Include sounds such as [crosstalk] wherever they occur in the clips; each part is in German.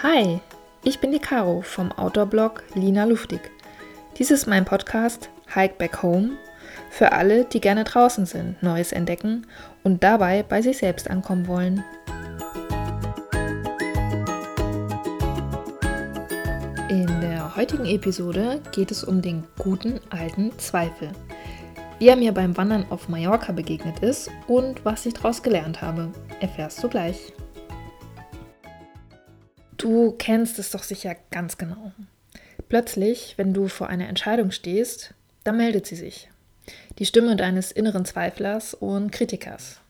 Hi, ich bin die Caro vom Outdoor-Blog Lina Luftig. Dies ist mein Podcast Hike Back Home für alle, die gerne draußen sind, Neues entdecken und dabei bei sich selbst ankommen wollen. In der heutigen Episode geht es um den guten alten Zweifel. Wie er mir beim Wandern auf Mallorca begegnet ist und was ich daraus gelernt habe, erfährst du gleich. Du kennst es doch sicher ganz genau. Plötzlich, wenn du vor einer Entscheidung stehst, da meldet sie sich. Die Stimme deines inneren Zweiflers und Kritikers.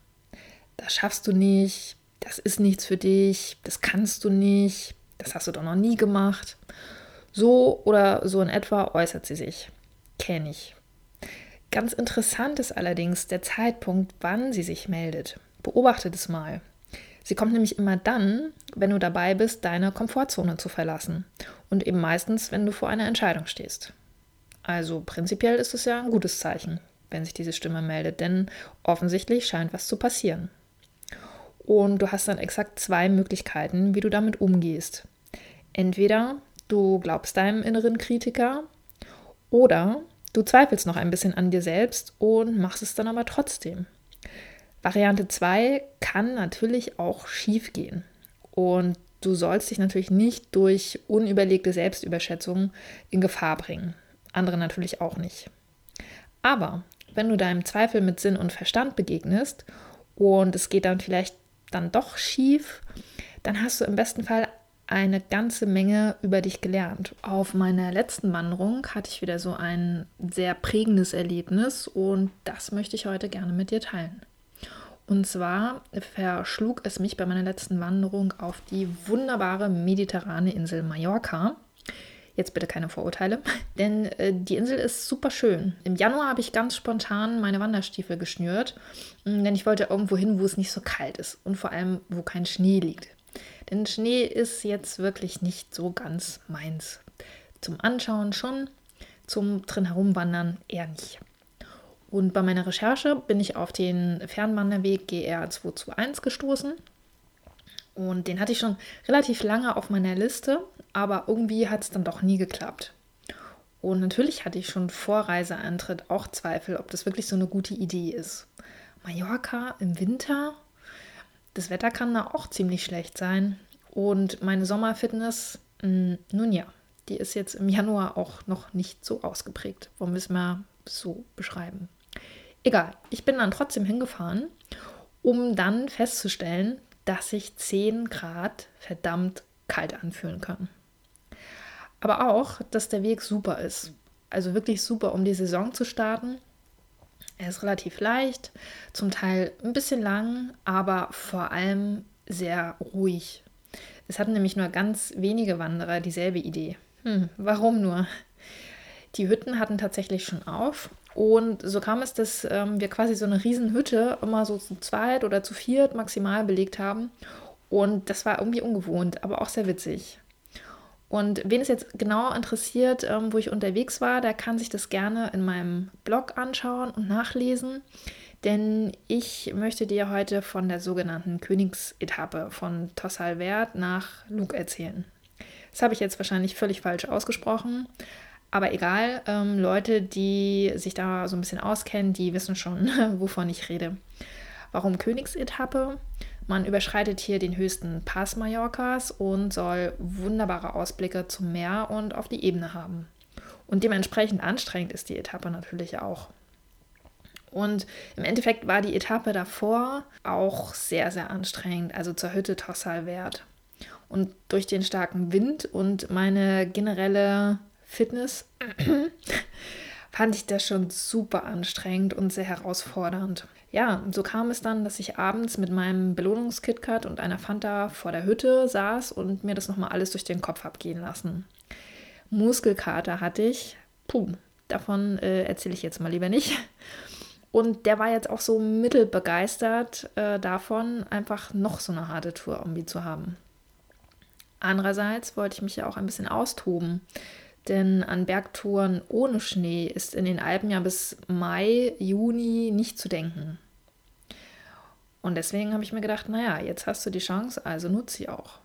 Das schaffst du nicht, das ist nichts für dich, das kannst du nicht, das hast du doch noch nie gemacht. So oder so in etwa äußert sie sich. Kenne ich. Ganz interessant ist allerdings der Zeitpunkt, wann sie sich meldet. Beobachte das mal. Sie kommt nämlich immer dann, wenn du dabei bist, deine Komfortzone zu verlassen. Und eben meistens, wenn du vor einer Entscheidung stehst. Also prinzipiell ist es ja ein gutes Zeichen, wenn sich diese Stimme meldet, denn offensichtlich scheint was zu passieren. Und du hast dann exakt zwei Möglichkeiten, wie du damit umgehst. Entweder du glaubst deinem inneren Kritiker oder du zweifelst noch ein bisschen an dir selbst und machst es dann aber trotzdem. Variante 2 kann natürlich auch schief gehen. Und du sollst dich natürlich nicht durch unüberlegte Selbstüberschätzung in Gefahr bringen. Andere natürlich auch nicht. Aber wenn du deinem Zweifel mit Sinn und Verstand begegnest und es geht dann vielleicht dann doch schief, dann hast du im besten Fall eine ganze Menge über dich gelernt. Auf meiner letzten Wanderung hatte ich wieder so ein sehr prägendes Erlebnis und das möchte ich heute gerne mit dir teilen. Und zwar verschlug es mich bei meiner letzten Wanderung auf die wunderbare mediterrane Insel Mallorca. Jetzt bitte keine Vorurteile, [laughs] denn äh, die Insel ist super schön. Im Januar habe ich ganz spontan meine Wanderstiefel geschnürt, mm, denn ich wollte irgendwo hin, wo es nicht so kalt ist und vor allem, wo kein Schnee liegt. Denn Schnee ist jetzt wirklich nicht so ganz meins. Zum Anschauen schon, zum drin herumwandern eher nicht. Und bei meiner Recherche bin ich auf den Fernwanderweg GR 221 gestoßen. Und den hatte ich schon relativ lange auf meiner Liste, aber irgendwie hat es dann doch nie geklappt. Und natürlich hatte ich schon vor Reiseantritt auch Zweifel, ob das wirklich so eine gute Idee ist. Mallorca im Winter, das Wetter kann da auch ziemlich schlecht sein. Und meine Sommerfitness, hm, nun ja, die ist jetzt im Januar auch noch nicht so ausgeprägt. Wollen wir es mal so beschreiben? Egal, ich bin dann trotzdem hingefahren, um dann festzustellen, dass sich 10 Grad verdammt kalt anfühlen können. Aber auch, dass der Weg super ist. Also wirklich super, um die Saison zu starten. Er ist relativ leicht, zum Teil ein bisschen lang, aber vor allem sehr ruhig. Es hatten nämlich nur ganz wenige Wanderer dieselbe Idee. Hm, warum nur? Die Hütten hatten tatsächlich schon auf und so kam es, dass ähm, wir quasi so eine Riesenhütte immer so zu zweit oder zu viert maximal belegt haben. Und das war irgendwie ungewohnt, aber auch sehr witzig. Und wen es jetzt genau interessiert, ähm, wo ich unterwegs war, der kann sich das gerne in meinem Blog anschauen und nachlesen. Denn ich möchte dir heute von der sogenannten Königsetappe von Tossalvert nach Lug erzählen. Das habe ich jetzt wahrscheinlich völlig falsch ausgesprochen. Aber egal, ähm, Leute, die sich da so ein bisschen auskennen, die wissen schon, [laughs] wovon ich rede. Warum Königsetappe? Man überschreitet hier den höchsten Pass Mallorcas und soll wunderbare Ausblicke zum Meer und auf die Ebene haben. Und dementsprechend anstrengend ist die Etappe natürlich auch. Und im Endeffekt war die Etappe davor auch sehr, sehr anstrengend, also zur Hütte Tossal wert. Und durch den starken Wind und meine generelle Fitness, [clears throat] fand ich das schon super anstrengend und sehr herausfordernd. Ja, so kam es dann, dass ich abends mit meinem Belohnungskitkat und einer Fanta vor der Hütte saß und mir das nochmal alles durch den Kopf abgehen lassen. Muskelkater hatte ich. Puh, davon äh, erzähle ich jetzt mal lieber nicht. Und der war jetzt auch so mittelbegeistert äh, davon, einfach noch so eine harte Tour irgendwie zu haben. Andererseits wollte ich mich ja auch ein bisschen austoben. Denn an Bergtouren ohne Schnee ist in den Alpen ja bis Mai, Juni nicht zu denken. Und deswegen habe ich mir gedacht, naja, jetzt hast du die Chance, also nutze sie auch.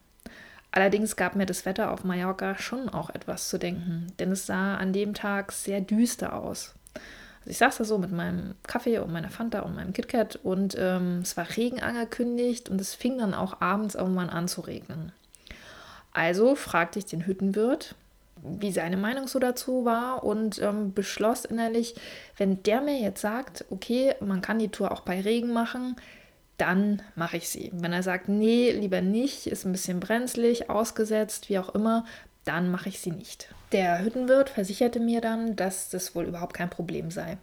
Allerdings gab mir das Wetter auf Mallorca schon auch etwas zu denken, denn es sah an dem Tag sehr düster aus. Also ich saß da so mit meinem Kaffee und meiner Fanta und meinem KitKat und ähm, es war Regen angekündigt und es fing dann auch abends irgendwann an zu regnen. Also fragte ich den Hüttenwirt, wie seine Meinung so dazu war und ähm, beschloss innerlich, wenn der mir jetzt sagt, okay, man kann die Tour auch bei Regen machen, dann mache ich sie. Wenn er sagt, nee, lieber nicht, ist ein bisschen brenzlig, ausgesetzt, wie auch immer, dann mache ich sie nicht. Der Hüttenwirt versicherte mir dann, dass das wohl überhaupt kein Problem sei.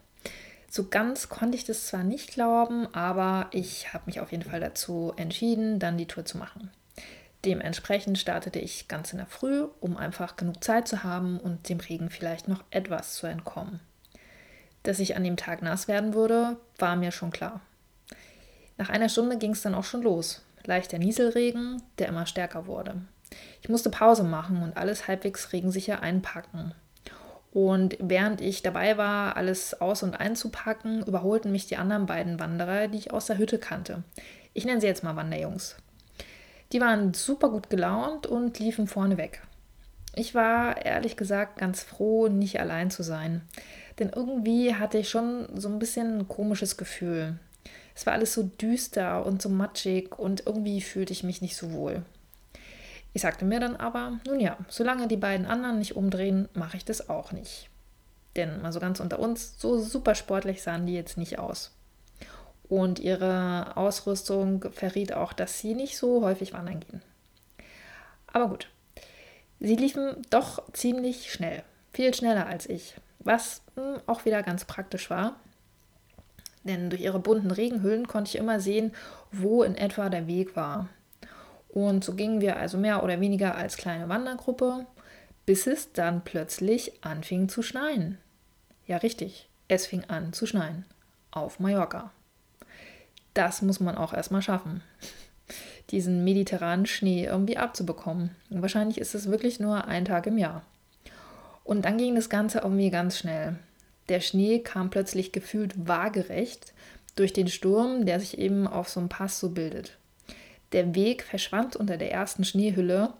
So ganz konnte ich das zwar nicht glauben, aber ich habe mich auf jeden Fall dazu entschieden, dann die Tour zu machen. Dementsprechend startete ich ganz in der Früh, um einfach genug Zeit zu haben und dem Regen vielleicht noch etwas zu entkommen. Dass ich an dem Tag nass werden würde, war mir schon klar. Nach einer Stunde ging es dann auch schon los. Leichter Nieselregen, der immer stärker wurde. Ich musste Pause machen und alles halbwegs regensicher einpacken. Und während ich dabei war, alles aus- und einzupacken, überholten mich die anderen beiden Wanderer, die ich aus der Hütte kannte. Ich nenne sie jetzt mal Wanderjungs. Die waren super gut gelaunt und liefen vorne weg. Ich war ehrlich gesagt ganz froh, nicht allein zu sein. Denn irgendwie hatte ich schon so ein bisschen ein komisches Gefühl. Es war alles so düster und so matschig und irgendwie fühlte ich mich nicht so wohl. Ich sagte mir dann aber, nun ja, solange die beiden anderen nicht umdrehen, mache ich das auch nicht. Denn mal so ganz unter uns, so super sportlich sahen die jetzt nicht aus. Und ihre Ausrüstung verriet auch, dass sie nicht so häufig wandern gehen. Aber gut, sie liefen doch ziemlich schnell, viel schneller als ich, was hm, auch wieder ganz praktisch war. Denn durch ihre bunten Regenhüllen konnte ich immer sehen, wo in etwa der Weg war. Und so gingen wir also mehr oder weniger als kleine Wandergruppe, bis es dann plötzlich anfing zu schneien. Ja, richtig, es fing an zu schneien. Auf Mallorca das muss man auch erstmal schaffen, diesen mediterranen Schnee irgendwie abzubekommen. Und wahrscheinlich ist es wirklich nur ein Tag im Jahr. Und dann ging das Ganze irgendwie ganz schnell. Der Schnee kam plötzlich gefühlt waagerecht durch den Sturm, der sich eben auf so einem Pass so bildet. Der Weg verschwand unter der ersten Schneehülle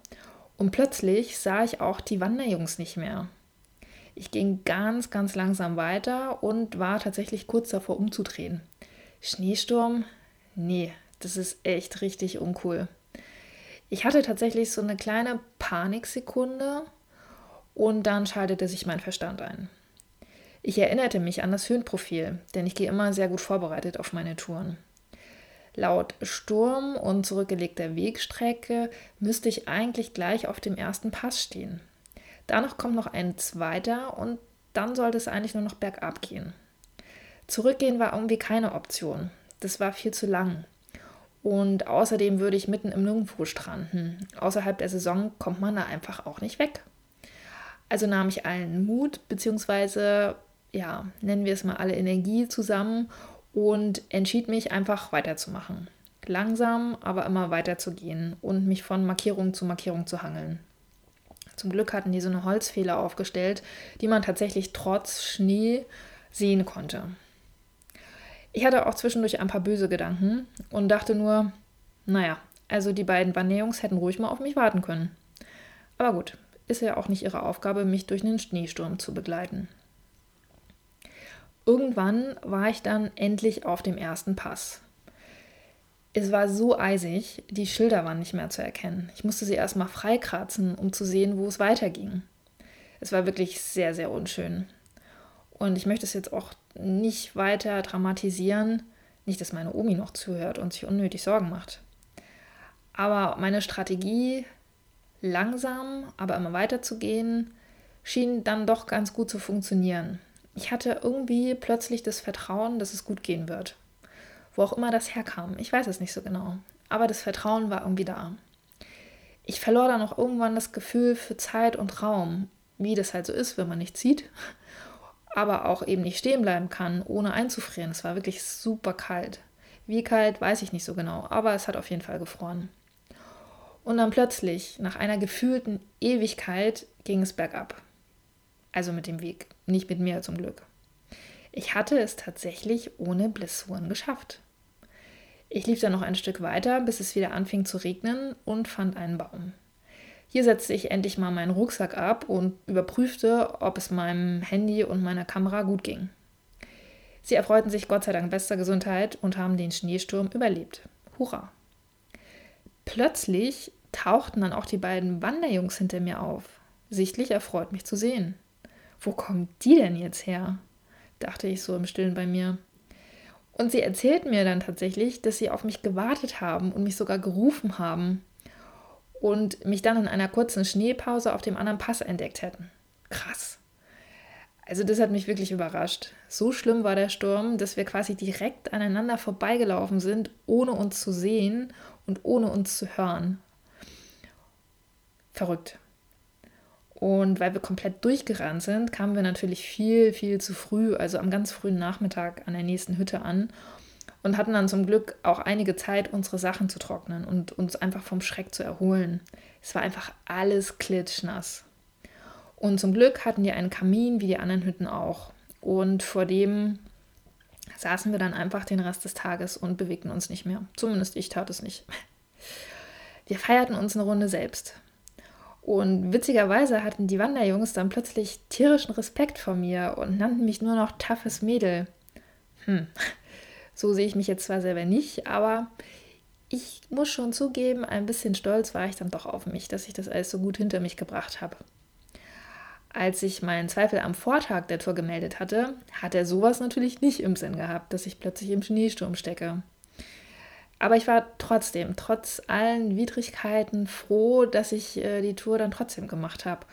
und plötzlich sah ich auch die Wanderjungs nicht mehr. Ich ging ganz, ganz langsam weiter und war tatsächlich kurz davor umzudrehen. Schneesturm? Nee, das ist echt richtig uncool. Ich hatte tatsächlich so eine kleine Paniksekunde und dann schaltete sich mein Verstand ein. Ich erinnerte mich an das Höhenprofil, denn ich gehe immer sehr gut vorbereitet auf meine Touren. Laut Sturm und zurückgelegter Wegstrecke müsste ich eigentlich gleich auf dem ersten Pass stehen. Danach kommt noch ein zweiter und dann sollte es eigentlich nur noch bergab gehen. Zurückgehen war irgendwie keine Option. Das war viel zu lang. Und außerdem würde ich mitten im Nirgendwo stranden. Außerhalb der Saison kommt man da einfach auch nicht weg. Also nahm ich allen Mut, beziehungsweise, ja, nennen wir es mal alle Energie zusammen und entschied mich einfach weiterzumachen. Langsam, aber immer weiterzugehen und mich von Markierung zu Markierung zu hangeln. Zum Glück hatten die so eine Holzfehler aufgestellt, die man tatsächlich trotz Schnee sehen konnte. Ich hatte auch zwischendurch ein paar böse Gedanken und dachte nur, naja, also die beiden Wanderjungs hätten ruhig mal auf mich warten können. Aber gut, ist ja auch nicht ihre Aufgabe, mich durch einen Schneesturm zu begleiten. Irgendwann war ich dann endlich auf dem ersten Pass. Es war so eisig, die Schilder waren nicht mehr zu erkennen. Ich musste sie erstmal freikratzen, um zu sehen, wo es weiterging. Es war wirklich sehr, sehr unschön. Und ich möchte es jetzt auch nicht weiter dramatisieren. Nicht, dass meine Omi noch zuhört und sich unnötig Sorgen macht. Aber meine Strategie, langsam, aber immer weiter zu gehen, schien dann doch ganz gut zu funktionieren. Ich hatte irgendwie plötzlich das Vertrauen, dass es gut gehen wird. Wo auch immer das herkam, ich weiß es nicht so genau. Aber das Vertrauen war irgendwie da. Ich verlor dann auch irgendwann das Gefühl für Zeit und Raum, wie das halt so ist, wenn man nicht sieht aber auch eben nicht stehen bleiben kann, ohne einzufrieren. Es war wirklich super kalt. Wie kalt, weiß ich nicht so genau, aber es hat auf jeden Fall gefroren. Und dann plötzlich, nach einer gefühlten Ewigkeit, ging es bergab. Also mit dem Weg, nicht mit mir zum Glück. Ich hatte es tatsächlich ohne Blessuren geschafft. Ich lief dann noch ein Stück weiter, bis es wieder anfing zu regnen und fand einen Baum. Hier setzte ich endlich mal meinen Rucksack ab und überprüfte, ob es meinem Handy und meiner Kamera gut ging. Sie erfreuten sich Gott sei Dank bester Gesundheit und haben den Schneesturm überlebt. Hurra! Plötzlich tauchten dann auch die beiden Wanderjungs hinter mir auf. Sichtlich erfreut mich zu sehen. Wo kommen die denn jetzt her? dachte ich so im Stillen bei mir. Und sie erzählten mir dann tatsächlich, dass sie auf mich gewartet haben und mich sogar gerufen haben und mich dann in einer kurzen Schneepause auf dem anderen Pass entdeckt hätten. Krass. Also das hat mich wirklich überrascht. So schlimm war der Sturm, dass wir quasi direkt aneinander vorbeigelaufen sind, ohne uns zu sehen und ohne uns zu hören. Verrückt. Und weil wir komplett durchgerannt sind, kamen wir natürlich viel, viel zu früh, also am ganz frühen Nachmittag an der nächsten Hütte an und hatten dann zum Glück auch einige Zeit, unsere Sachen zu trocknen und uns einfach vom Schreck zu erholen. Es war einfach alles klitschnass. Und zum Glück hatten wir einen Kamin wie die anderen Hütten auch. Und vor dem saßen wir dann einfach den Rest des Tages und bewegten uns nicht mehr. Zumindest ich tat es nicht. [laughs] Wir feierten uns eine Runde selbst. Und witzigerweise hatten die Wanderjungs dann plötzlich tierischen Respekt vor mir und nannten mich nur noch toughes Mädel. Hm, so sehe ich mich jetzt zwar selber nicht, aber ich muss schon zugeben, ein bisschen stolz war ich dann doch auf mich, dass ich das alles so gut hinter mich gebracht habe. Als ich meinen Zweifel am Vortag der Tour gemeldet hatte, hat er sowas natürlich nicht im Sinn gehabt, dass ich plötzlich im Schneesturm stecke. Aber ich war trotzdem, trotz allen Widrigkeiten, froh, dass ich äh, die Tour dann trotzdem gemacht habe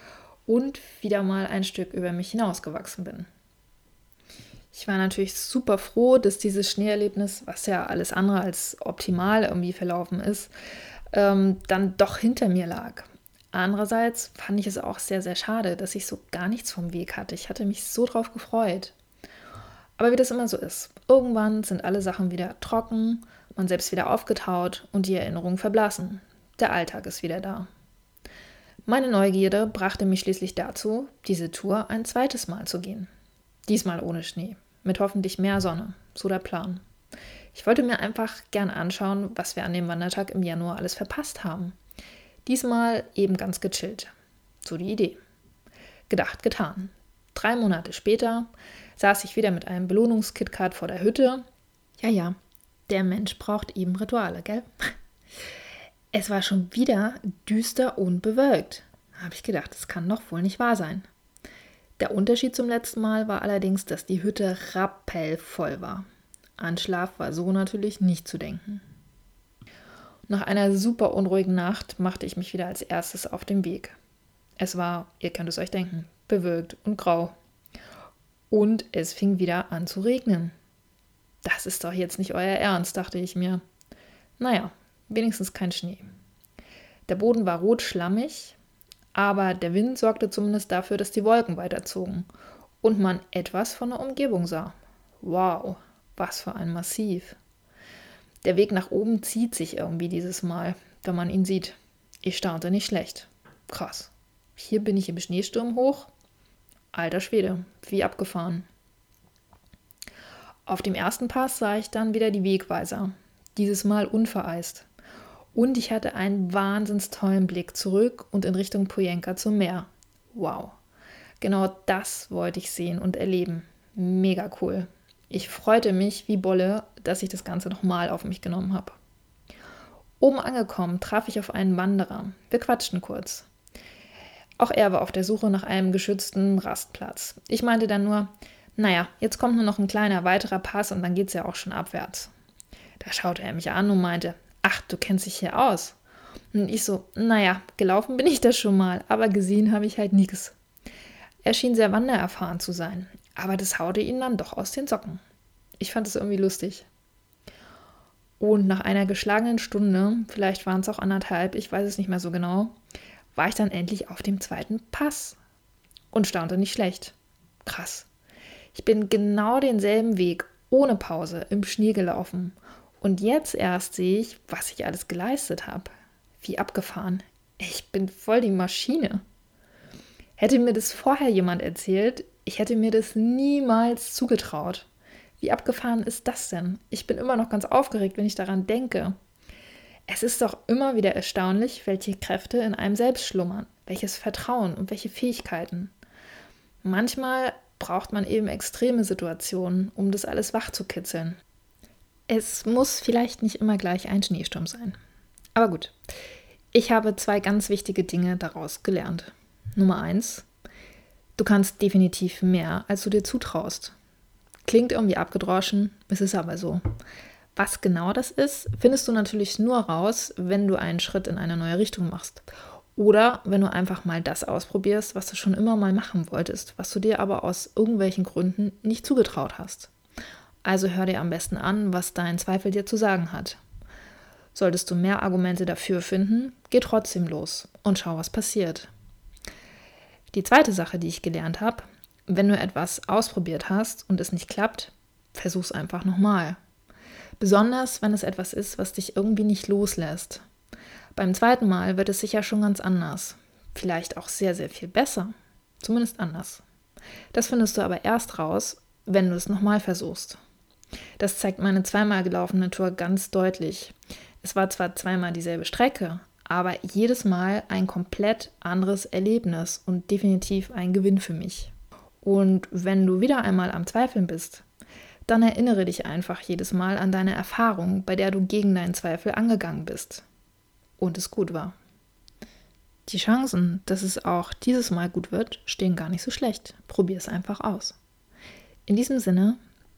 und wieder mal ein Stück über mich hinausgewachsen bin. Ich war natürlich super froh, dass dieses Schneeerlebnis, was ja alles andere als optimal irgendwie verlaufen ist, ähm, dann doch hinter mir lag. Andererseits fand ich es auch sehr, sehr schade, dass ich so gar nichts vom Weg hatte. Ich hatte mich so drauf gefreut. Aber wie das immer so ist, irgendwann sind alle Sachen wieder trocken man selbst wieder aufgetaut und die Erinnerungen verblassen. Der Alltag ist wieder da. Meine Neugierde brachte mich schließlich dazu, diese Tour ein zweites Mal zu gehen. Diesmal ohne Schnee, mit hoffentlich mehr Sonne, so der Plan. Ich wollte mir einfach gern anschauen, was wir an dem Wandertag im Januar alles verpasst haben. Diesmal eben ganz gechillt. So die Idee. Gedacht, getan. Drei Monate später saß ich wieder mit einem Belohnungskitcard vor der Hütte. Ja, ja, der Mensch braucht eben Rituale, gell? Es war schon wieder düster und bewölkt. Habe ich gedacht, das kann doch wohl nicht wahr sein. Der Unterschied zum letzten Mal war allerdings, dass die Hütte rappellvoll war. An Schlaf war so natürlich nicht zu denken. Nach einer super unruhigen Nacht machte ich mich wieder als erstes auf den Weg. Es war, ihr könnt es euch denken, bewölkt und grau. Und es fing wieder an zu regnen. Das ist doch jetzt nicht euer Ernst, dachte ich mir. Naja, wenigstens kein Schnee. Der Boden war rot schlammig, aber der Wind sorgte zumindest dafür, dass die Wolken weiterzogen und man etwas von der Umgebung sah. Wow, was für ein Massiv. Der Weg nach oben zieht sich irgendwie dieses Mal, wenn man ihn sieht. Ich staunte nicht schlecht. Krass. Hier bin ich im Schneesturm hoch. Alter Schwede, wie abgefahren. Auf dem ersten Pass sah ich dann wieder die Wegweiser, dieses Mal unvereist. Und ich hatte einen wahnsinns tollen Blick zurück und in Richtung Pojenka zum Meer. Wow. Genau das wollte ich sehen und erleben. Mega cool. Ich freute mich wie Bolle, dass ich das Ganze nochmal auf mich genommen habe. Oben angekommen traf ich auf einen Wanderer. Wir quatschten kurz. Auch er war auf der Suche nach einem geschützten Rastplatz. Ich meinte dann nur, naja, jetzt kommt nur noch ein kleiner weiterer Pass und dann geht's ja auch schon abwärts. Da schaute er mich an und meinte, ach, du kennst dich hier aus. Und ich so, naja, gelaufen bin ich das schon mal, aber gesehen habe ich halt nichts. Er schien sehr wandererfahren zu sein, aber das haute ihn dann doch aus den Socken. Ich fand es irgendwie lustig. Und nach einer geschlagenen Stunde, vielleicht waren es auch anderthalb, ich weiß es nicht mehr so genau, war ich dann endlich auf dem zweiten Pass und staunte nicht schlecht. Krass. Ich bin genau denselben Weg ohne Pause im Schnee gelaufen. Und jetzt erst sehe ich, was ich alles geleistet habe. Wie abgefahren. Ich bin voll die Maschine. Hätte mir das vorher jemand erzählt, ich hätte mir das niemals zugetraut. Wie abgefahren ist das denn? Ich bin immer noch ganz aufgeregt, wenn ich daran denke. Es ist doch immer wieder erstaunlich, welche Kräfte in einem selbst schlummern, welches Vertrauen und welche Fähigkeiten. Manchmal braucht man eben extreme Situationen, um das alles wach zu kitzeln. Es muss vielleicht nicht immer gleich ein Schneesturm sein. Aber gut, ich habe zwei ganz wichtige Dinge daraus gelernt. Nummer eins, du kannst definitiv mehr, als du dir zutraust. Klingt irgendwie abgedroschen, es ist aber so. Was genau das ist, findest du natürlich nur raus, wenn du einen Schritt in eine neue Richtung machst. Oder wenn du einfach mal das ausprobierst, was du schon immer mal machen wolltest, was du dir aber aus irgendwelchen Gründen nicht zugetraut hast. Also hör dir am besten an, was dein Zweifel dir zu sagen hat. Solltest du mehr Argumente dafür finden, geh trotzdem los und schau, was passiert. Die zweite Sache, die ich gelernt habe, wenn du etwas ausprobiert hast und es nicht klappt, versuch's einfach nochmal. Besonders, wenn es etwas ist, was dich irgendwie nicht loslässt. Beim zweiten Mal wird es sicher schon ganz anders. Vielleicht auch sehr, sehr viel besser. Zumindest anders. Das findest du aber erst raus, wenn du es nochmal versuchst. Das zeigt meine zweimal gelaufene Tour ganz deutlich. Es war zwar zweimal dieselbe Strecke, aber jedes Mal ein komplett anderes Erlebnis und definitiv ein Gewinn für mich. Und wenn du wieder einmal am Zweifeln bist, dann erinnere dich einfach jedes Mal an deine Erfahrung, bei der du gegen deinen Zweifel angegangen bist und es gut war. Die Chancen, dass es auch dieses Mal gut wird, stehen gar nicht so schlecht. Probier es einfach aus. In diesem Sinne,